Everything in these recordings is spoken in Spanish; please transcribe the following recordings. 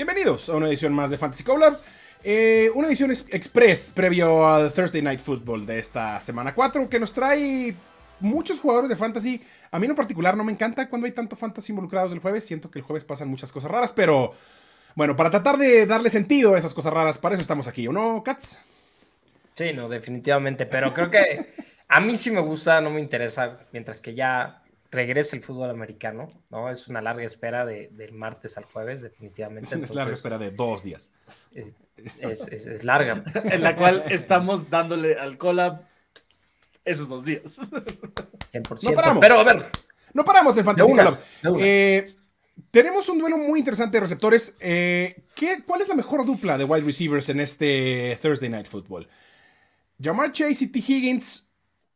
Bienvenidos a una edición más de Fantasy Collab. Eh, una edición express previo al Thursday Night Football de esta semana 4 que nos trae muchos jugadores de fantasy. A mí en particular no me encanta cuando hay tanto fantasy involucrados el jueves. Siento que el jueves pasan muchas cosas raras, pero bueno, para tratar de darle sentido a esas cosas raras, para eso estamos aquí, ¿o no, Katz? Sí, no, definitivamente, pero creo que a mí sí me gusta, no me interesa, mientras que ya regrese el fútbol americano, ¿no? Es una larga espera de, del martes al jueves, definitivamente. Es una larga espera de dos días. Es, es, larga. en la cual estamos dándole al collab esos dos días. 100%. No paramos. Pero a ver. No paramos en Fantasy Collab. Eh, tenemos un duelo muy interesante de receptores. Eh, ¿qué, ¿Cuál es la mejor dupla de wide receivers en este Thursday Night Football? ¿Jamar Chase y T. Higgins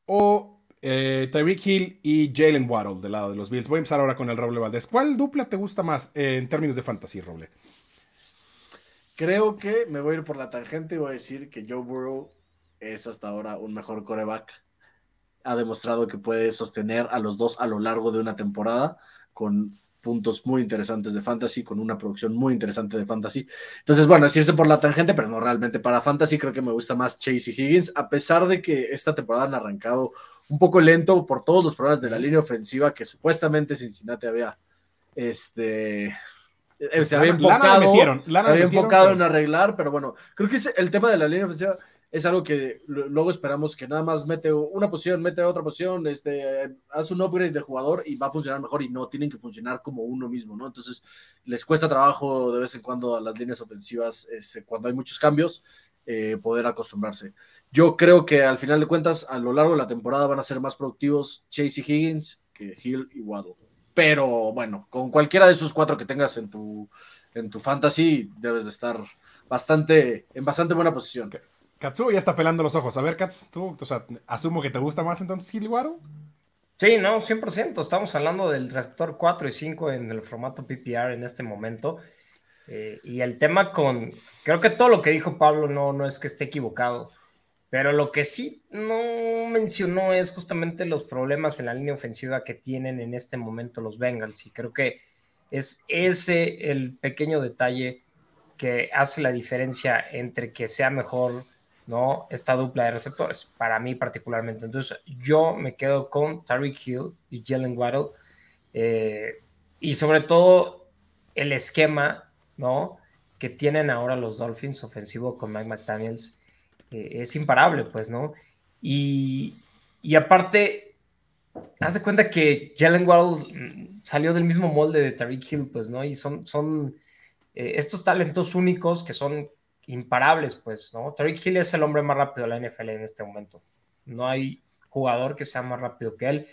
o eh, Tyreek Hill y Jalen Waddle del lado de los Bills. Voy a empezar ahora con el Roble Valdés. ¿Cuál dupla te gusta más eh, en términos de fantasy, Roble? Creo que me voy a ir por la tangente y voy a decir que Joe Burrow es hasta ahora un mejor coreback. Ha demostrado que puede sostener a los dos a lo largo de una temporada con puntos muy interesantes de fantasy, con una producción muy interesante de fantasy. Entonces, bueno, es irse por la tangente, pero no realmente para fantasy. Creo que me gusta más Chase Higgins, a pesar de que esta temporada han arrancado un poco lento por todos los problemas de la línea ofensiva que supuestamente Cincinnati había este eh, se había enfocado, había enfocado en arreglar, pero bueno, creo que el tema de la línea ofensiva es algo que luego esperamos que nada más mete una posición, mete otra posición, este, hace un upgrade de jugador y va a funcionar mejor y no tienen que funcionar como uno mismo, ¿no? Entonces les cuesta trabajo de vez en cuando a las líneas ofensivas, este, cuando hay muchos cambios, eh, poder acostumbrarse. Yo creo que al final de cuentas, a lo largo de la temporada van a ser más productivos Chase y Higgins que Hill y Waddle. Pero bueno, con cualquiera de esos cuatro que tengas en tu, en tu fantasy, debes de estar bastante, en bastante buena posición. Katsu ya está pelando los ojos. A ver, Kats, tú, o sea, asumo que te gusta más entonces Hill y Waddle. Sí, no, 100%. Estamos hablando del reactor 4 y 5 en el formato PPR en este momento. Eh, y el tema con, creo que todo lo que dijo Pablo no, no es que esté equivocado, pero lo que sí no mencionó es justamente los problemas en la línea ofensiva que tienen en este momento los Bengals. Y creo que es ese el pequeño detalle que hace la diferencia entre que sea mejor ¿no? esta dupla de receptores, para mí particularmente. Entonces, yo me quedo con Tariq Hill y Jalen Waddle, eh, y sobre todo el esquema ¿no? Que tienen ahora los Dolphins ofensivo con Mike McDaniels es imparable, pues, ¿no? Y, aparte, haz cuenta que Jalen Waddle salió del mismo molde de Tariq Hill, pues, ¿no? Y son, son eh, estos talentos únicos que son imparables, pues, ¿no? Tariq Hill es el hombre más rápido de la NFL en este momento. No hay jugador que sea más rápido que él.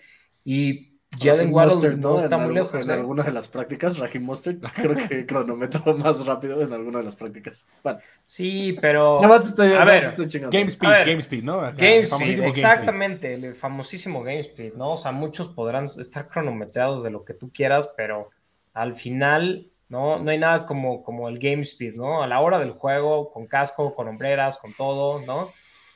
Y Jalen Waddle no, está muy lejos. En ¿eh? alguna de las prácticas, Raheem Mustard creo que cronometró más rápido en alguna de las prácticas. Bueno. Sí, pero. Nada más estoy, a ver, Game Speed, Game Speed, ¿no? game Speed, exactamente, el famosísimo Game Speed, ¿no? O sea, muchos podrán estar cronometrados de lo que tú quieras, pero al final, ¿no? No hay nada como, como el Game Speed, ¿no? A la hora del juego, con casco, con hombreras, con todo, ¿no?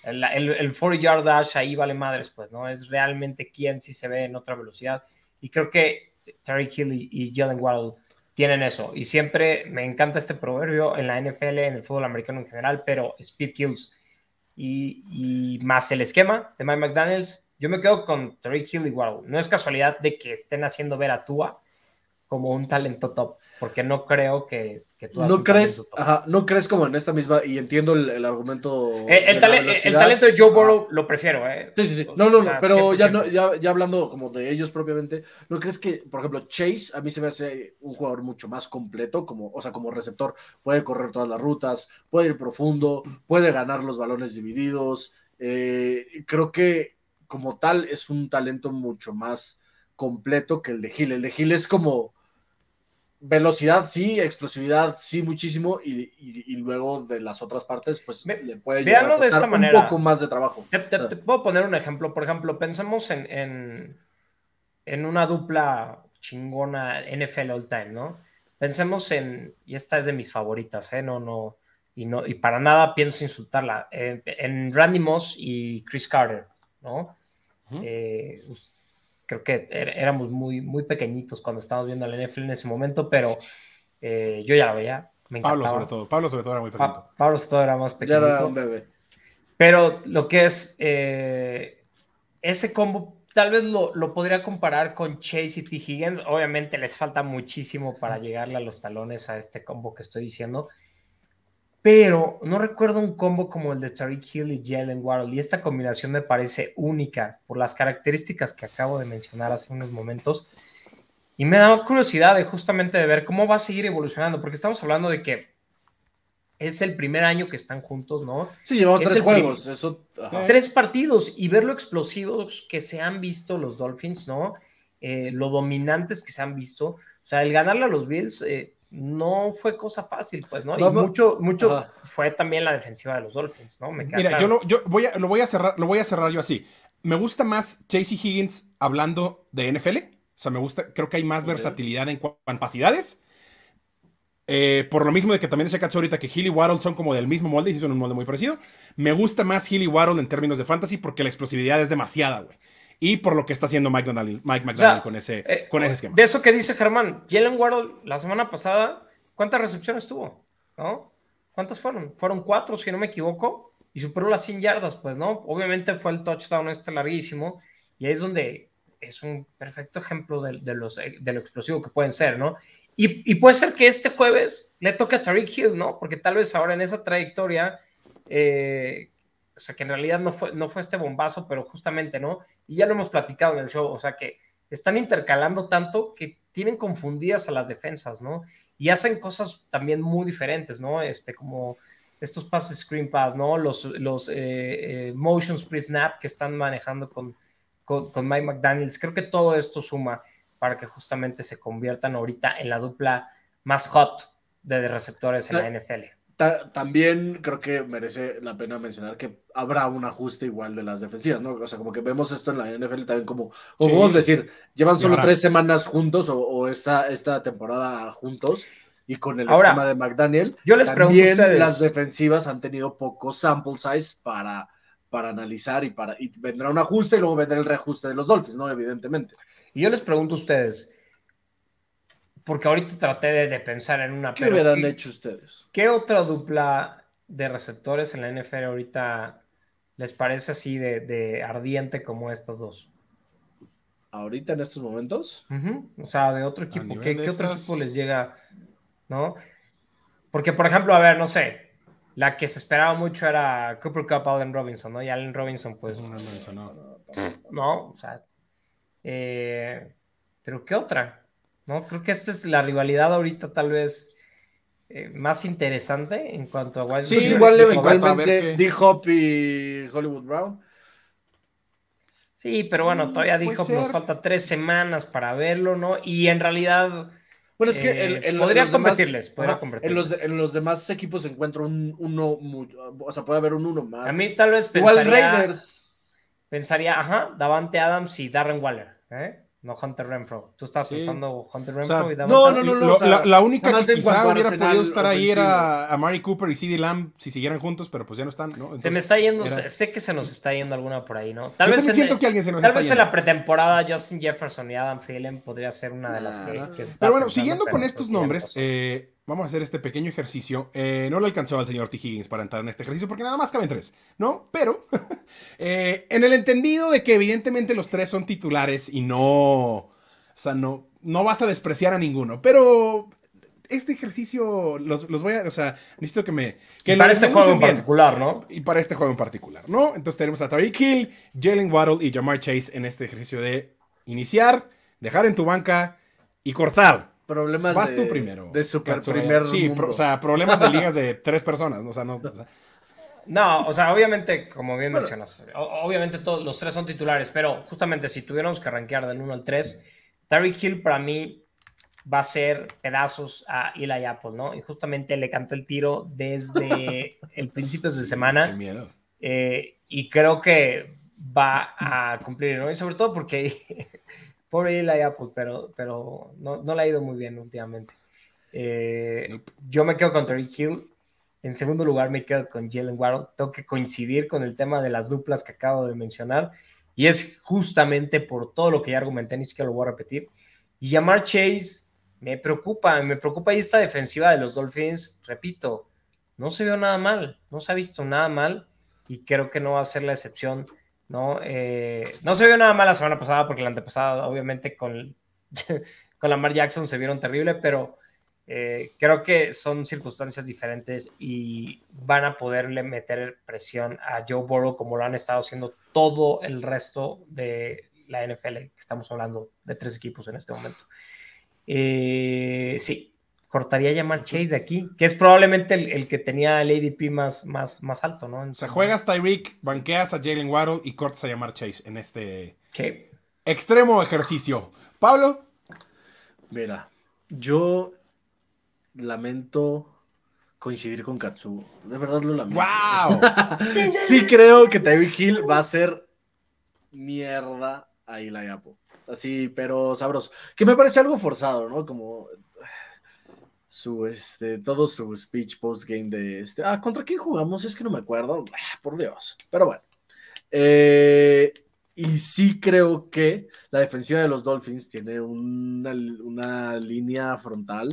El, el, 40 yard dash ahí vale madres, pues, ¿no? Es realmente quien sí se ve en otra velocidad. Y creo que Terry Hill y, Jalen Waddle tienen eso. Y siempre me encanta este proverbio en la NFL, en el fútbol americano en general, pero speed kills. Y, más el esquema de Mike McDaniels, yo me quedo con Terry Hill y Waddle. No es casualidad de que estén haciendo ver a Tua como un talento top, porque no creo que, que tú no crees, no crees como en esta misma y entiendo el, argumento. Eh, el, talento de Joe Burrow lo prefiero, ¿eh? Sí, sí, sí. No, no, no, pero ya, no, ya, ya, hablando como de ellos propiamente, ¿no crees que, por ejemplo, Chase a mí se me hace un jugador mucho más completo, como, o sea, como receptor, puede correr todas las rutas, puede ir profundo, puede ganar los balones divididos. Eh, creo que como tal es un talento mucho más completo que el de Gil. El de Gil es como velocidad sí, explosividad sí muchísimo y, luego de las otras partes pues le puede llevar de esta manera. un poco más de trabajo. Te, puedo poner un ejemplo, por ejemplo, pensemos en, en, una dupla chingona NFL all time, ¿no? Pensemos en, y esta es de mis favoritas, ¿eh? No, no, y no, y para nada pienso insultarla, en, Randy Moss y Chris Carter, ¿no? Creo que er, éramos muy, muy pequeñitos cuando estábamos viendo la NFL en ese momento, pero eh, yo ya la veía. Pablo sobre todo, Pablo sobre todo era muy pequeño. Pablo sobre todo era más pequeño. Ya era un bebé. Pero lo que es eh, ese combo, tal vez lo, lo, podría comparar con Chase y T. Higgins. Obviamente les falta muchísimo para llegarle a los talones a este combo que estoy diciendo. Pero no recuerdo un combo como el de Tariq Hill y Jalen Waddle. Y esta combinación me parece única por las características que acabo de mencionar hace unos momentos. Y me da curiosidad de justamente de ver cómo va a seguir evolucionando, porque estamos hablando de que es el primer año que están juntos, ¿no? Sí, llevamos tres juegos, eso. Tres partidos y ver lo explosivos que se han visto los Dolphins, ¿no? Eh, lo dominantes que se han visto. O sea, el ganarle a los Bills eh, no fue cosa fácil, pues, ¿no? y mucho, mucho fue también la defensiva de los Dolphins, ¿no? Mira, yo, lo, yo voy a, lo voy a cerrar, lo voy a cerrar yo así. Me gusta más Chasey Higgins hablando de NFL. O sea, me gusta, creo que hay más versatilidad en capacidades eh, por lo mismo de que también se cachó ahorita que Hill y Waddle son como del mismo molde y son un molde muy parecido. Me gusta más Hill y Waddle en términos de fantasy porque la explosividad es demasiada, güey. Y por lo que está haciendo Mike McDonald, Mike McDonald con, ese, eh, con ese esquema. De eso que dice Germán, Jalen Waddle la semana pasada, ¿cuántas recepciones tuvo? ¿No? ¿Cuántas fueron? Fueron cuatro, si no me equivoco, y superó las 100 yardas, pues, ¿no? Obviamente fue el touchdown este larguísimo, y ahí es donde es un perfecto ejemplo de, los, de lo explosivo que pueden ser, ¿no? Y, puede ser que este jueves le toque a Tariq Hill, ¿no? Porque tal vez ahora en esa trayectoria, eh, o sea, que en realidad no fue, no fue este bombazo, pero justamente, ¿no? Y ya lo hemos platicado en el show, o sea, que están intercalando tanto que tienen confundidas a las defensas, ¿no? Y hacen cosas también muy diferentes, ¿no? Este, como estos pases screen pass, ¿no? Los, los eh, eh, motions pre-snap que están manejando con, con, con Mike McDaniels. Creo que todo esto suma para que justamente se conviertan ahorita en la dupla más hot de receptores en la NFL. También creo que merece la pena mencionar que habrá un ajuste igual de las defensivas, ¿no? O sea, como que vemos esto en la NFL también como, como vamos a decir, llevan solo tres semanas juntos o, esta, esta temporada juntos y con el esquema de McDaniel, yo les también las defensivas han tenido poco sample size para, para analizar y, para, y vendrá un ajuste y luego vendrá el reajuste de los Dolphins, ¿no? Evidentemente. Y yo les pregunto a ustedes, porque ahorita traté de, pensar en una. ¿Qué hubieran hecho ustedes? ¿Qué otra dupla de receptores en la NFL ahorita les parece así de, ardiente como estas dos? ¿Ahorita en estos momentos? O sea, de otro equipo. ¿Qué, otro equipo les llega? ¿No? Porque, por ejemplo, a ver, no sé, la que se esperaba mucho era Cooper Cup, Allen Robinson, ¿no? Y Allen Robinson, pues. No, no, no o sea, eh, pero ¿qué otra? ¿No? Creo que esta es la rivalidad ahorita tal vez eh, más interesante en cuanto a Wild Sí, igual eventualmente D-Hop y Hollywood Brown. Sí, pero bueno, mm, todavía D-Hop nos falta tres semanas para verlo, ¿no? Y en realidad... Bueno, es que eh, podría, competirles, En, los en los demás equipos se encuentra un uno, o sea, puede haber un uno más. A mí tal vez pensaría... Igual Raiders. Pensaría, ajá, Davante Adams y Darren Waller. ¿Eh? No Hunter Renfro. Tú estabas pensando Hunter Renfro y No, no, no. no la, única que quizá hubiera podido estar ahí era a Mari Cooper y CD Lamb si siguieran juntos, pero pues ya no están, ¿no? se me está yendo, sé que se nos está yendo alguna por ahí, ¿no? Tal vez siento que alguien se nos Tal vez en la pretemporada Justin Jefferson y Adam Thielen podría ser una de las que, se Pero bueno, siguiendo con estos nombres, eh, vamos a hacer este pequeño ejercicio. Eh, no lo alcanzó al señor T. Higgins para entrar en este ejercicio porque nada más caben tres, ¿no? Pero eh, en el entendido de que evidentemente los tres son titulares y no, o sea, no, no vas a despreciar a ninguno, pero este ejercicio los, voy a, o sea, necesito que me... Que para este juego en particular, ¿no? Y para este juego en particular, ¿no? Entonces tenemos a Tariq Hill, Jalen Waddle y Jamar Chase en este ejercicio de iniciar, dejar en tu banca y cortar problemas Vas de, tú primero. De super primer Sí, o sea, problemas de ligas de tres personas. O sea, no. No, o sea, obviamente, como bien mencionas, obviamente todos los tres son titulares, pero justamente si tuviéramos que rankear del 1 al 3, Tyreek Hill para mí va a ser pedazos a Eli Apple, ¿no? Y justamente le cantó el tiro desde el principio de semana. Qué miedo. Eh, y creo que va a cumplir, ¿no? Y sobre todo porque Pobre Eli Apple, pero, pero no, no le ha ido muy bien últimamente. Eh, yo me quedo con Terry Hill. En segundo lugar, me quedo con Jalen Waddle. Tengo que coincidir con el tema de las duplas que acabo de mencionar. Y es justamente por todo lo que ya argumenté, ni siquiera lo voy a repetir. Y llamar Chase, me preocupa, me preocupa ahí esta defensiva de los Dolphins, repito, no se vio nada mal, no se ha visto nada mal y creo que no va a ser la excepción, ¿no? Eh, no se vio nada mal la semana pasada porque la antepasada, obviamente, con, con Lamar Jackson se vieron terrible, pero eh, creo que son circunstancias diferentes y van a poderle meter presión a Joe Burrow como lo han estado haciendo todo el resto de la NFL, estamos hablando de tres equipos en este momento. Eh, sí, cortaría llamar Chase de aquí, que es probablemente el, que tenía el ADP más, más, más alto, ¿no? o sea, juegas Tyreek, banqueas a Jalen Waddle y cortas a llamar Chase en este extremo ejercicio. Pablo. Mira, yo lamento coincidir con Katsu. De verdad lo lamento. ¡Wow! sí creo que Tyreek Hill va a ser mierda a Eli Apple. Así, pero sabroso. Que me parece algo forzado, ¿no? Como su, este, todo su speech post-game de este. Ah, ¿contra quién jugamos? Es que no me acuerdo. Ah, por Dios. Pero bueno. Eh, y sí creo que la defensiva de los Dolphins tiene una, una línea frontal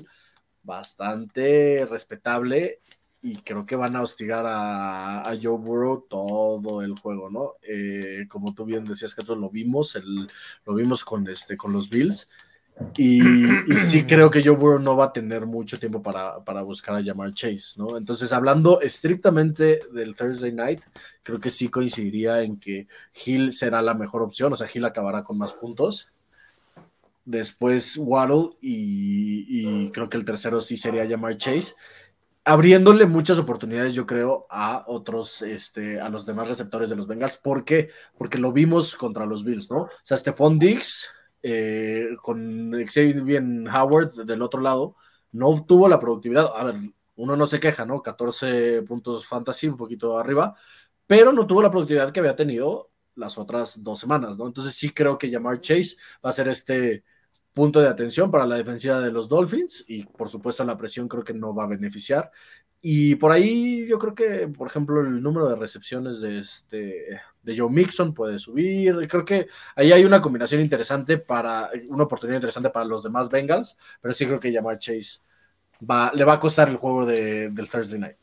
bastante respetable y creo que van a hostigar a, Joe Burrow todo el juego, ¿no? Eh, como tú bien decías, que lo vimos, el, lo vimos con, este, con los Bills. Y, sí creo que Joe Burrow no va a tener mucho tiempo para, buscar a llamar Chase, ¿no? Entonces, hablando estrictamente del Thursday Night, creo que sí coincidiría en que Hill será la mejor opción, o sea, Hill acabará con más puntos. Después Waddle y, y creo que el tercero sí sería llamar Chase abriéndole muchas oportunidades, yo creo, a otros, este, a los demás receptores de los Bengals. ¿Por qué? Porque lo vimos contra los Bills, ¿no? O sea, Stephon Diggs eh, con Xavier Howard del otro lado no tuvo la productividad. A ver, uno no se queja, ¿no? 14 puntos fantasy, un poquito arriba, pero no tuvo la productividad que había tenido las otras dos semanas, ¿no? Entonces sí creo que llamar Chase va a ser este punto de atención para la defensiva de los Dolphins y por supuesto la presión creo que no va a beneficiar. Y por ahí yo creo que, por ejemplo, el número de recepciones de, este, de Joe Mixon puede subir. Creo que ahí hay una combinación interesante para, una oportunidad interesante para los demás Bengals, pero sí creo que llamar Chase va, le va a costar el juego del Thursday Night.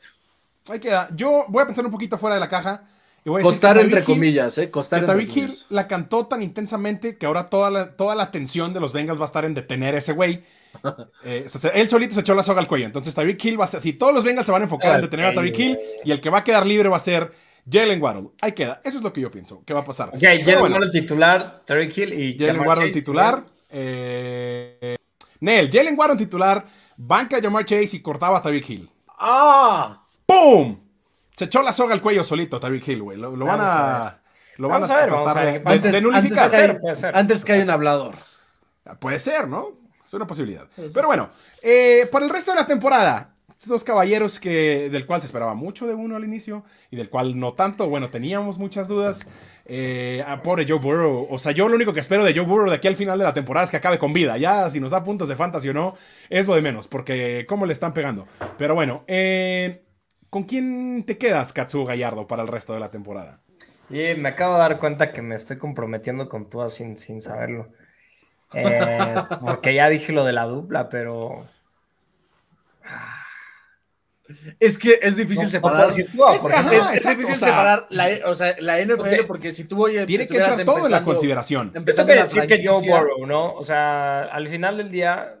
Ahí queda. Yo voy a pensar un poquito fuera de la caja Costar entre comillas, ¿eh? Costar entre Hill la cantó tan intensamente que ahora toda la, toda la atención de los Bengals va a estar en detener a ese güey. Eh, él solito se echó la soga al cuello. Entonces Tyreek Hill va a ser así. Todos los Bengals se van a enfocar en detener a Tyreek Hill y el que va a quedar libre va a ser Jalen Waddle. Ahí queda. Eso es lo que yo pienso. ¿Qué va a pasar? Ok, Jalen Waddle titular, Tyreek Hill y Jalen Waddle titular. Eh, Nel, Jalen Waddle titular, banca a Jamar Chase y cortaba a Tyreek Hill. ¡Ah! ¡Pum! Se echó la soga al cuello solito, Tyreek Hill, güey. Lo, van a. Lo van a, tratar de, nulificar. Antes, que hay un hablador. Puede ser, ¿no? Es una posibilidad. Pero bueno, eh, para el resto de la temporada, estos dos caballeros que, del cual se esperaba mucho de uno al inicio y del cual no tanto, bueno, teníamos muchas dudas. Eh, a pobre Joe Burrow. O sea, yo lo único que espero de Joe Burrow de aquí al final de la temporada es que acabe con vida. Ya, si nos da puntos de fantasy o no, es lo de menos, porque cómo le están pegando. Pero bueno, eh, ¿Con quién te quedas, Katsuo Gallardo, para el resto de la temporada? Y me acabo de dar cuenta que me estoy comprometiendo con tú sin, sin saberlo. Eh, porque ya dije lo de la dupla, pero. Es que es difícil separar. es, difícil separar la, o sea, la NFL porque si tú voy Tiene que entrar todo en la consideración. Empezando a decir que Joe Burrow, ¿no? O sea, al final del día,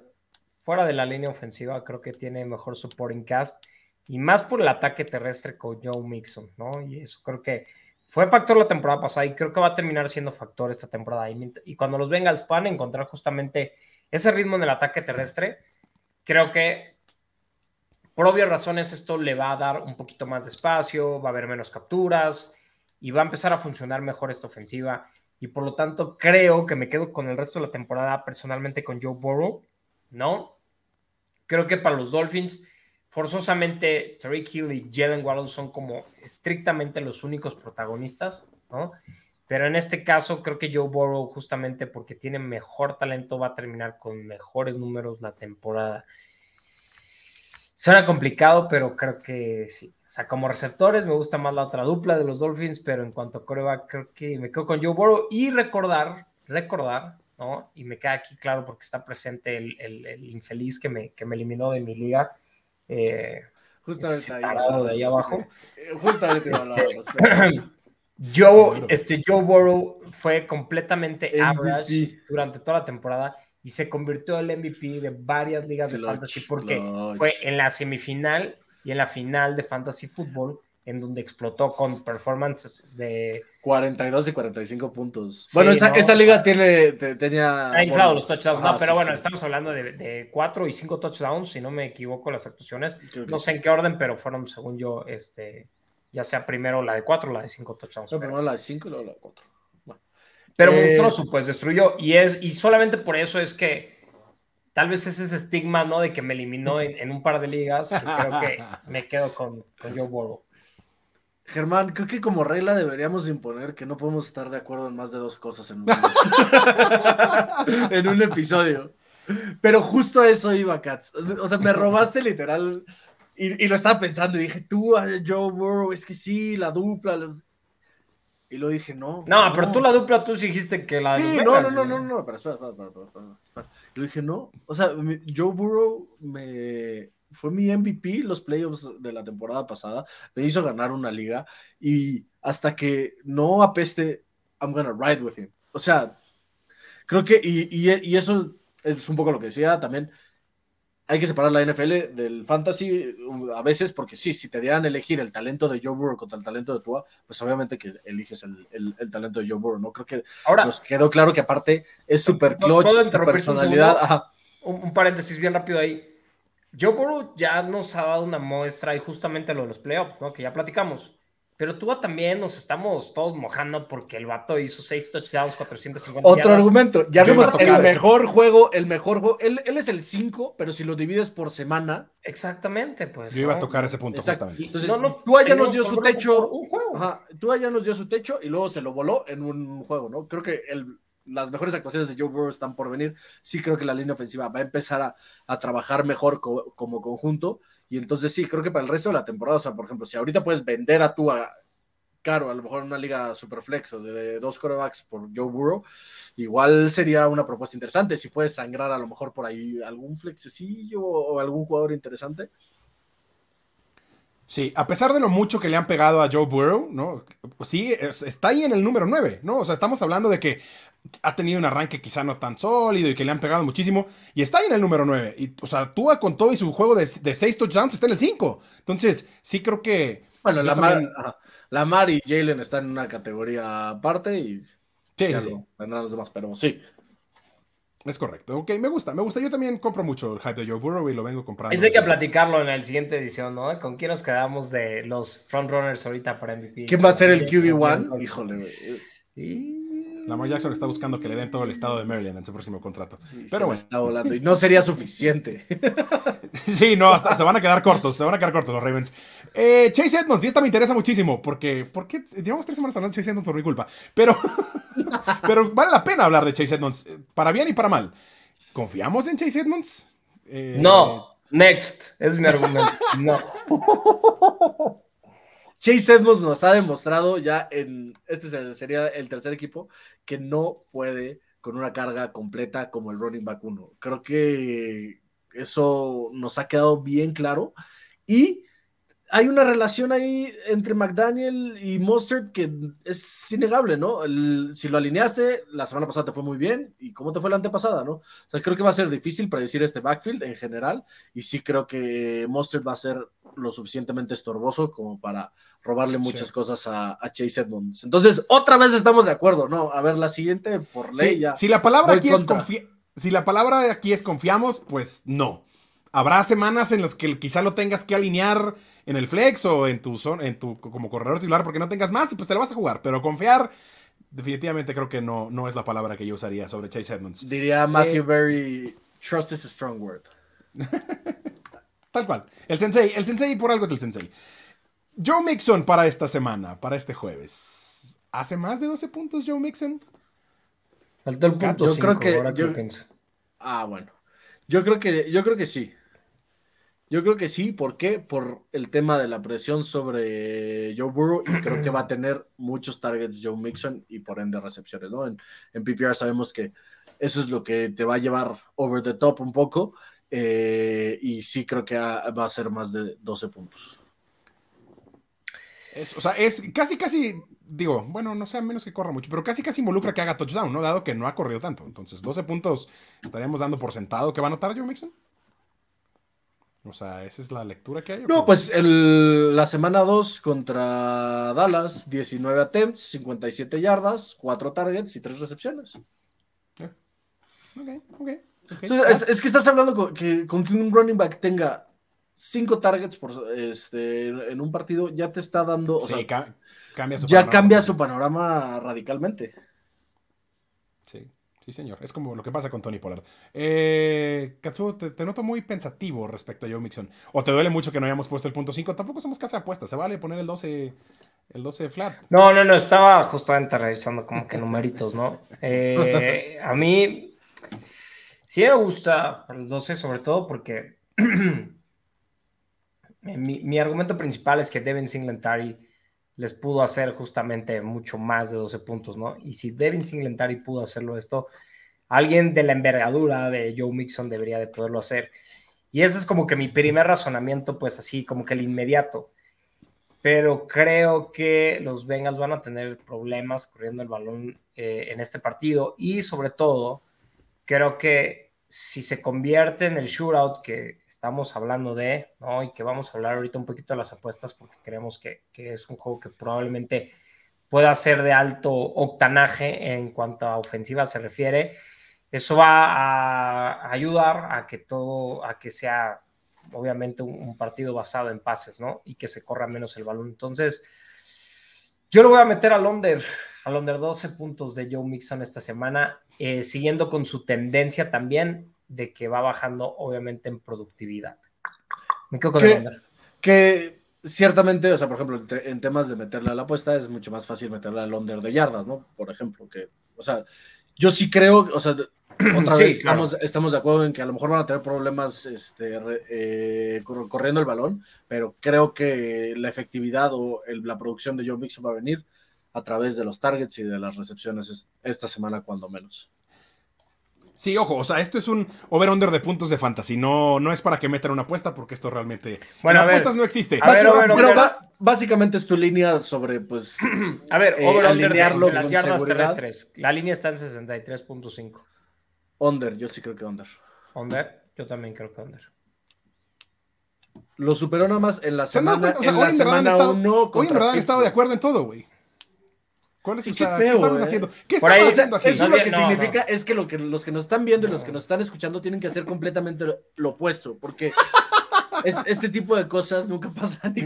fuera de la línea ofensiva, creo que tiene mejor supporting cast y más por el ataque terrestre con Joe Mixon, ¿no? Y eso creo que fue factor la temporada pasada y creo que va a terminar siendo factor esta temporada. Y, cuando los Bengals puedan encontrar justamente ese ritmo en el ataque terrestre, creo que por obvias razones esto le va a dar un poquito más de espacio, va a haber menos capturas y va a empezar a funcionar mejor esta ofensiva. Y por lo tanto creo que me quedo con el resto de la temporada personalmente con Joe Burrow, ¿no? Creo que para los Dolphins forzosamente Tariq Hill y Jalen Waddle son como estrictamente los únicos protagonistas, ¿no? Pero en este caso creo que Joe Burrow, justamente porque tiene mejor talento, va a terminar con mejores números la temporada. Suena complicado, pero creo que sí. O sea, como receptores me gusta más la otra dupla de los Dolphins, pero en cuanto a coreback, creo que me quedo con Joe Burrow y recordar, recordar, ¿no? Y me queda aquí claro porque está presente el, el, infeliz que me, que me eliminó de mi liga. Eh, Justamente ahí. de ahí abajo. Justamente este, Joe, este, Joe Burrow fue completamente average durante toda la temporada y se convirtió en el MVP de varias ligas de fantasy porque fue en la semifinal y en la final de fantasy fútbol en donde explotó con performances de 42 y 45 puntos. bueno, esa, liga tiene tenía ha inflado los touchdowns, no, pero bueno, estamos hablando de, de 4 y 5 touchdowns, si no me equivoco las actuaciones. No sé en qué orden, pero fueron según yo este ya sea primero la de 4 o la de 5 touchdowns. No, primero la de 5 y luego la de 4. Pero eh, monstruoso, pues destruyó. Y, es, y solamente por eso es que tal vez es ese estigma, ¿no? De que me eliminó en, un par de ligas. creo que me quedo con, con Joe Burrow. Germán, creo que como regla deberíamos imponer que no podemos estar de acuerdo en más de dos cosas en un, en un episodio. Pero justo a eso iba, Katz. O sea, me robaste literal. Y, lo estaba pensando y dije, tú, Joe Burrow, es que sí, la dupla. Y lo dije, no. No, pero tú la dupla, tú dijiste que la. Sí, no, no, no, no, no, pero espera, espera, espera, espera, Y lo dije, no. O sea, Joe Burrow me fue mi MVP los playoffs de la temporada pasada. Me hizo ganar una liga. Y hasta que no apeste, I'm gonna ride with him. O sea, creo que, y, y eso es un poco lo que decía también hay que separar la NFL del fantasy uh, a veces, porque sí, si te dieran elegir el talento de Joe Burrow contra el talento de Tua, pues obviamente que eliges el, talento de Joe Burrow, ¿no? Creo que Ahora, nos quedó claro que aparte es super clutch, su personalidad. Un, paréntesis bien rápido ahí. Joe Burrow ya nos ha dado una muestra y justamente lo de los playoffs, ¿no? Que ya platicamos. Pero tú también nos estamos todos mojando porque el vato hizo seis touchdowns, 450 Otro argumento, ya vimos el mejor juego, el mejor juego, él, es el 5, pero si lo divides por semana. Exactamente, pues. Yo iba a tocar ese punto justamente. Entonces, tú allá nos dio su techo. tú allá nos dio su techo y luego se lo voló en un juego, ¿no? Creo que las mejores actuaciones de Joe Burrow están por venir. Sí creo que la línea ofensiva va a empezar a, trabajar mejor como conjunto y entonces sí, creo que para el resto de la temporada, o sea, por ejemplo, si ahorita puedes vender a tu caro, a lo mejor en una liga super flex o de dos corebacks por Joe Burrow, igual sería una propuesta interesante. Si puedes sangrar a lo mejor por ahí algún flexecillo o algún jugador interesante, Sí, a pesar de lo mucho que le han pegado a Joe Burrow, ¿no? Sí, está ahí en el número 9, ¿no? O sea, estamos hablando de que ha tenido un arranque quizá no tan sólido y que le han pegado muchísimo, y está ahí en el número 9. Y, o sea, tú con todo y su juego de, de 6 touchdowns está en el 5. Entonces, sí creo que... Bueno, la Mar y Jalen están en una categoría aparte y... Sí, sí. Los demás, pero sí. Es correcto. Ok, me gusta, me gusta. Yo también compro mucho el hype de Joe Burrow y lo vengo comprando. Es de que platicarlo en la siguiente edición, ¿no? ¿Con quién nos quedamos de los frontrunners ahorita para MVP? ¿Quién va a ser el QB1? Híjole, güey. Lamar Jackson está buscando que le den todo el estado de Maryland en su próximo contrato. Pero bueno. Está volando y no sería suficiente. sí, no, hasta se van a quedar cortos, se van a quedar cortos los Ravens. Eh, Chase Edmonds, y esta me interesa muchísimo, porque, porque llevamos tres semanas hablando de Chase Edmonds por mi culpa. Pero, pero vale la pena hablar de Chase Edmonds, eh, para bien y para mal. ¿Confiamos en Chase Edmonds? Eh, no, next, es mi argumento. No. Chase Edmonds nos ha demostrado ya en, este sería el tercer equipo, que no puede con una carga completa como el running back 1. Creo que eso nos ha quedado bien claro. Y hay una relación ahí entre McDaniel y Mustard que es innegable, ¿no? si lo alineaste, la semana pasada te fue muy bien. ¿Y cómo te fue la antepasada, no? O sea, creo que va a ser difícil predecir este backfield en general. Y sí creo que Mustard va a ser lo suficientemente estorboso como para robarle muchas cosas a, Chase Edmonds. Entonces, otra vez estamos de acuerdo, ¿no? A ver, la siguiente por ley ya. Si la palabra aquí es si la palabra aquí es confiamos, pues no. Habrá semanas en las que quizá lo tengas que alinear en el flex o en tu zona, en tu como corredor titular porque no tengas más y pues te lo vas a jugar. Pero confiar, definitivamente creo que no, no es la palabra que yo usaría sobre Chase Edmonds. Diría Matthew eh, Berry, trust is a strong word. Tal cual. El sensei, el sensei por algo es el sensei. Joe Mixon para esta semana, para este jueves. ¿Hace más de 12 puntos Joe Mixon? Faltó el punto yo creo que, Ah, bueno. Yo creo que, yo creo que sí. Yo creo que sí, ¿por qué? Por el tema de la presión sobre Joe Burrow y creo que va a tener muchos targets Joe Mixon y por ende recepciones, ¿no? En, en PPR sabemos que eso es lo que te va a llevar over the top un poco eh, y sí creo que va a ser más de 12 puntos. o sea, es casi, casi, digo, bueno, no sé, a menos que corra mucho, pero casi, casi involucra que haga touchdown, ¿no? Dado que no ha corrido tanto. Entonces, 12 puntos estaríamos dando por sentado que va a anotar Joe Mixon. O sea, esa es la lectura que hay. No, pues el, la semana 2 contra Dallas, 19 attempts, 57 yardas, 4 targets y 3 recepciones. Ok, ok. es, que estás hablando con que, con que un running back tenga 5 targets por, este, en un partido, ya te está dando. sí, cambia su ya cambia su panorama radicalmente. Sí. Señor. Es como lo que pasa con Tony Pollard. Eh, Katsuo, te, noto muy pensativo respecto a Joe Mixon. ¿O te duele mucho que no hayamos puesto el punto 5? Tampoco somos casa de apuestas. Se vale poner el 12, el 12 flat. No, no, no. Estaba justamente revisando como que numeritos, ¿no? Eh, a mí sí me gusta el 12, sobre todo porque mi, mi, argumento principal es que Devin Singletary les pudo hacer justamente mucho más de 12 puntos, ¿no? Y si Devin Singletary pudo hacerlo esto, alguien de la envergadura de Joe Mixon debería de poderlo hacer. Y ese es como que mi primer razonamiento, pues así, como que el inmediato. Pero creo que los Bengals van a tener problemas corriendo el balón eh, en este partido y sobre todo, creo que si se convierte en el shootout que estamos hablando de, ¿no? Y que vamos a hablar ahorita un poquito de las apuestas porque creemos que, es un juego que probablemente pueda ser de alto octanaje en cuanto a ofensiva se refiere. Eso va a ayudar a que todo, a que sea obviamente un, partido basado en pases, ¿no? Y que se corra menos el balón. Entonces, yo lo voy a meter al under, al under 12 puntos de Joe Mixon esta semana, eh, siguiendo con su tendencia también de que va bajando obviamente en productividad. Me quedo con el Que ciertamente, o sea, por ejemplo, en temas de meterle a la apuesta es mucho más fácil meterle al under de yardas, ¿no? Por ejemplo, que, o sea, yo sí creo, o sea, otra vez estamos, estamos, de acuerdo en que a lo mejor van a tener problemas este, eh, corriendo el balón, pero creo que la efectividad o la producción de Joe Mixon va a venir a través de los targets y de las recepciones esta semana, cuando menos. Sí, ojo, o sea, esto es un over-under de puntos de fantasy. No, no es para que metan una apuesta porque esto realmente. Bueno, apuestas no existe. básicamente es tu línea sobre, pues. a ver, eh, over-under de, las yardas terrestres. La línea está en 63.5. Under, yo sí creo que under. Under, yo también creo que under. Lo superó nada más en la semana. O sea, en la semana uno hoy en verdad han estado de acuerdo en todo, güey. ¿Cuál es, ¿Qué, están eh? haciendo? ¿Qué están haciendo aquí? Eso lo que significa es que, lo que los que nos están viendo y los que nos están escuchando tienen que hacer completamente lo opuesto, porque este, tipo de cosas nunca pasan. Y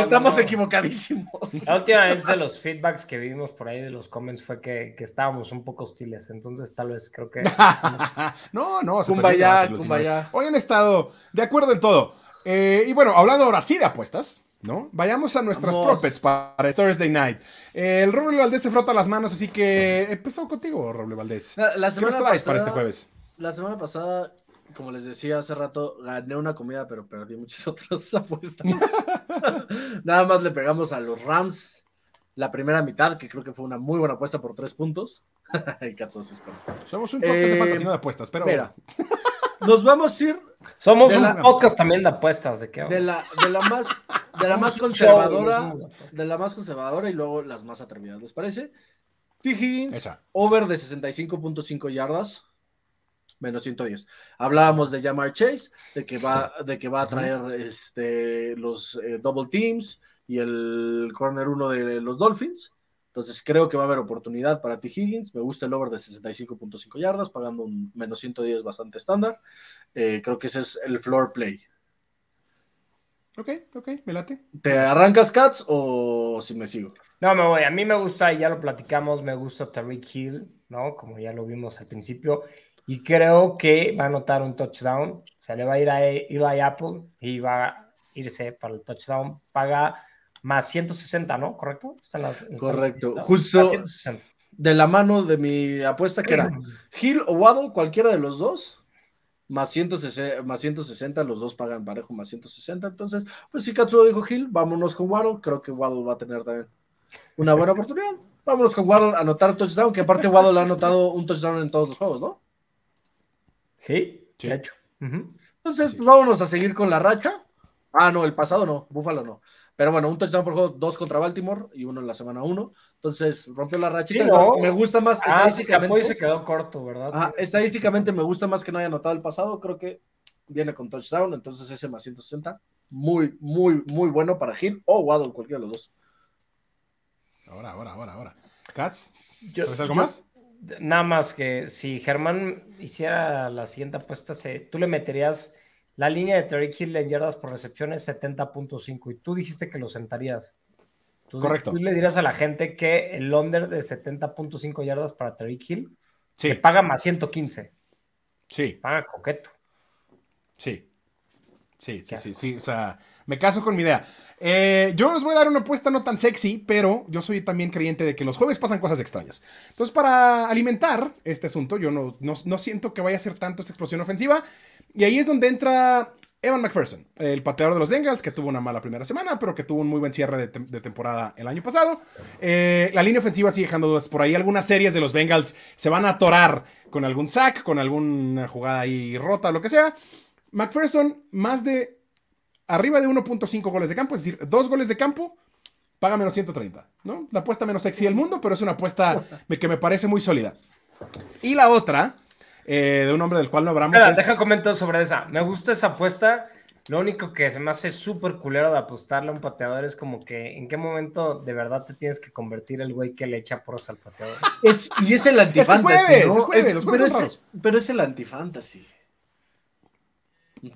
estamos equivocadísimos. La última vez de los feedbacks que vimos por ahí de los comments fue que, estábamos un poco hostiles, entonces tal vez creo que... no, no, cumbaya, cumbaya. Hoy han estado de acuerdo en todo. Eh, y bueno, hablando ahora sí de apuestas. ¿No? Vayamos a nuestras Vamos. para Thursday night. el Roble Valdés se frota las manos, así que empezó contigo, Roble Valdés. La, semana pasada, para este jueves? La semana pasada, como les decía hace rato, gané una comida, pero perdí muchas otras apuestas. Nada más le pegamos a los Rams la primera mitad, que creo que fue una muy buena apuesta por tres puntos. Somos un podcast de eh, fantasía de apuestas, pero. Mira, nos vamos a ir. Somos un podcast también de apuestas, ¿de qué? De la, de la más, de la más conservadora, de la más conservadora y luego las más atrevidas, ¿les parece? T. Higgins, over de 65.5 yardas, menos 110. Hablábamos de Jamar Chase, de que va, de que va a traer este, los eh, double teams y el corner 1 de los Dolphins. Entonces creo que va a haber oportunidad para T. Higgins. Me gusta el over de 65.5 yardas, pagando un menos 110 bastante estándar. Eh, creo que ese es el floor play. Ok, ok, me late. ¿Te arrancas Cats o si me sigo? No, me voy. A mí me gusta, ya lo platicamos, me gusta Tariq Hill, ¿no? Como ya lo vimos al principio. Y creo que va a anotar un touchdown. Se le va a ir a Eli Apple y va a irse para el touchdown. Paga más 160, ¿no? ¿Correcto? Correcto. Justo de la mano de mi apuesta, que era Hill o Waddle, cualquiera de los dos, más 160, más 160, los dos pagan parejo más 160. Entonces, pues si Katsuo dijo Hill, vámonos con Waddle. Creo que Waddle va a tener también una buena oportunidad. Vámonos con Waddle a anotar touchdown, que aparte Waddle ha anotado un touchdown en todos los juegos, ¿no? Sí, de hecho. Entonces, pues, vámonos a seguir con la racha. Ah, no, el pasado no, Búfalo no. Pero bueno, un touchdown por juego, dos contra Baltimore y uno en la semana uno. Entonces, rompió la rachita. Me gusta más. Ah, estadísticamente, se quedó corto, ¿verdad? estadísticamente me gusta más que no haya anotado el pasado. Creo que viene con touchdown. Entonces, ese más 160. Muy, muy, muy bueno para Hill o Waddle, cualquiera de los dos. Ahora, ahora, ahora, ahora. Katz, ¿tienes algo más? Nada más que si Germán hiciera la siguiente apuesta, tú le meterías la línea de Terry Hill en yardas por recepción es 70.5 y tú dijiste que lo sentarías. Correcto. Tú le dirías a la gente que el under de 70.5 yardas para Terry Hill sí. paga más 115. Sí. Paga coqueto. Sí. Sí, sí, sí, sí. O sea, me caso con mi idea. Eh, yo les voy a dar una apuesta no tan sexy, pero yo soy también creyente de que los jueves pasan cosas extrañas. Entonces, para alimentar este asunto, yo no, no, no siento que vaya a ser tanto esa explosión ofensiva. Y ahí es donde entra Evan McPherson, el pateador de los Bengals, que tuvo una mala primera semana, pero que tuvo un muy buen cierre de, temporada el año pasado. Eh, la línea ofensiva sigue dejando dudas. Por ahí algunas series de los Bengals se van a atorar con algún sack, con alguna jugada ahí rota, lo que sea. McPherson, más de arriba de 1.5 goles de campo, es decir, dos goles de campo, paga menos 130, ¿no? La apuesta menos sexy del mundo, pero es una apuesta que me parece muy sólida. Y la otra eh, de un hombre del cual no hablamos. es... Deja comentar sobre esa. Me gusta esa apuesta. Lo único que se me hace súper culero de apostarle a un pateador es como que en qué momento de verdad te tienes que convertir el güey que le echa poros al pateador. Es, y es el antifantasy. pero, es, el antifantasy.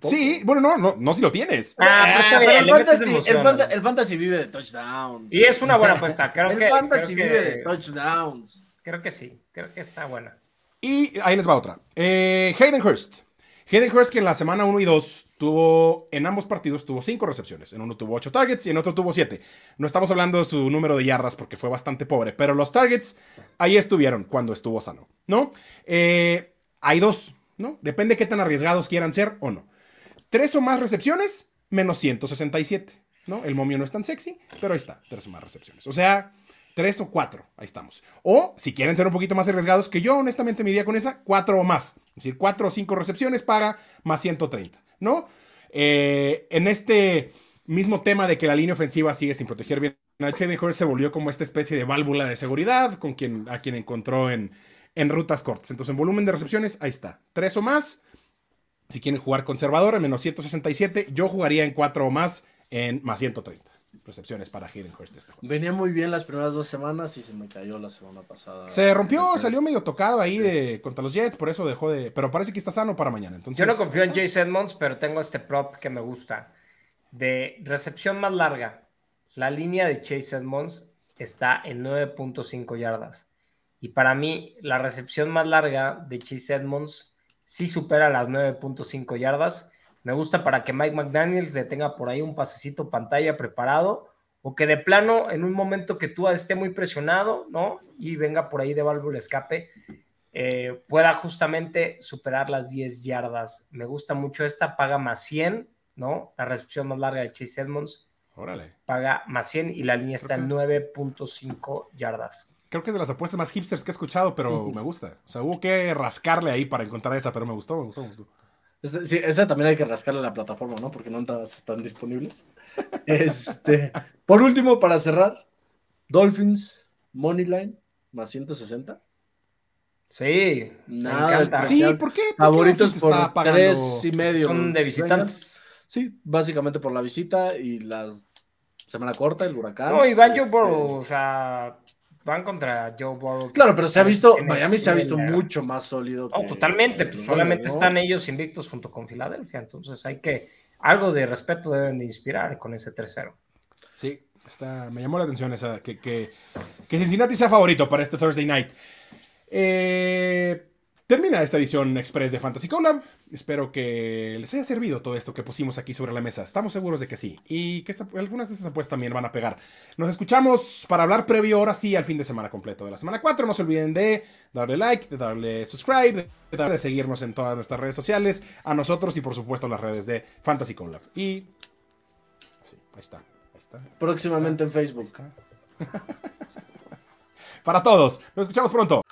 Sí, bueno, no, no, no si lo tienes. Ah, pues pero el, fantasy, el, fantasy, vive de touchdowns. Y es una buena apuesta. Creo el fantasy vive de touchdowns. Creo que sí, creo que está buena. Y ahí les va otra. Eh, Hayden Hurst. Hayden Hurst que en la semana 1 y 2 tuvo, en ambos partidos tuvo 5 recepciones. En uno tuvo 8 targets y en otro tuvo 7. No estamos hablando de su número de yardas porque fue bastante pobre, pero los targets ahí estuvieron cuando estuvo sano, ¿no? Eh, hay dos, ¿no? Depende de qué tan arriesgados quieran ser o no. Tres o más recepciones, menos 167, ¿no? El momio no es tan sexy, pero ahí está, tres o más recepciones. O sea, Tres o cuatro, ahí estamos. O si quieren ser un poquito más arriesgados, que yo honestamente me iría con esa, cuatro o más. Es decir, cuatro o cinco recepciones paga más 130, ¿no? Eh, en este mismo tema de que la línea ofensiva sigue sin proteger bien, mejor se volvió como esta especie de válvula de seguridad con quien, a quien encontró en, en rutas cortas. Entonces, en volumen de recepciones, ahí está. Tres o más. Si quieren jugar conservador, en menos 167, yo jugaría en cuatro o más en más 130 recepciones para Hayden Hurst este Venía muy bien las primeras dos semanas y se me cayó la semana pasada. Se rompió, salió medio tocado ahí de contra los Jets, por eso dejó de. Pero parece que está sano para mañana. Entonces, Yo no confío en Jace Edmonds, pero tengo este prop que me gusta. De recepción más larga, la línea de Chase Edmonds está en 9.5 yardas. Y para mí, la recepción más larga de Chase Edmonds sí supera las 9.5 yardas me gusta para que Mike McDaniels le tenga por ahí un pasecito pantalla preparado o que de plano en un momento que tú esté muy presionado, ¿no? Y venga por ahí de válvula escape, eh, pueda justamente superar las 10 yardas. Me gusta mucho esta, paga más 100, ¿no? La recepción más larga de Chase Edmonds. Órale. Paga más 100 y la línea está en 9.5 yardas. Creo que es de las apuestas más hipsters que he escuchado, pero me gusta. O sea, hubo que rascarle ahí para encontrar esa, pero me gustó, me gustó, me gustó. Sí, esa también hay que rascarle la plataforma, ¿no? Porque no todas están disponibles. Este, por último, para cerrar, Dolphins, Moneyline, más 160. Sí, Nada Sí, ¿por qué? Favoritos por tres y medio. Son de visitantes. Sí, básicamente por la visita y la semana corta, el huracán. No, Iván yo por, o sea, van contra Joe Burrow. Claro, pero se ha visto, Miami se ha visto mucho más sólido. No, totalmente, pues solamente están ellos invictos junto con Filadelfia, entonces hay que, algo de respeto deben de inspirar con ese 3-0. Sí, está, me llamó la atención esa, que, que, que Cincinnati sea favorito para este Thursday night. Eh, Termina esta edición express de Fantasy Collab. Espero que les haya servido todo esto que pusimos aquí sobre la mesa. Estamos seguros de que sí. Y que algunas de estas apuestas también van a pegar. Nos escuchamos para hablar previo ahora sí al fin de semana completo de la semana 4. No se olviden de darle like, de darle subscribe, de, seguirnos en todas nuestras redes sociales. A nosotros y por supuesto las redes de Fantasy Collab. Y... Sí, ahí está. Ahí está Próximamente en Facebook. para todos. Nos escuchamos pronto.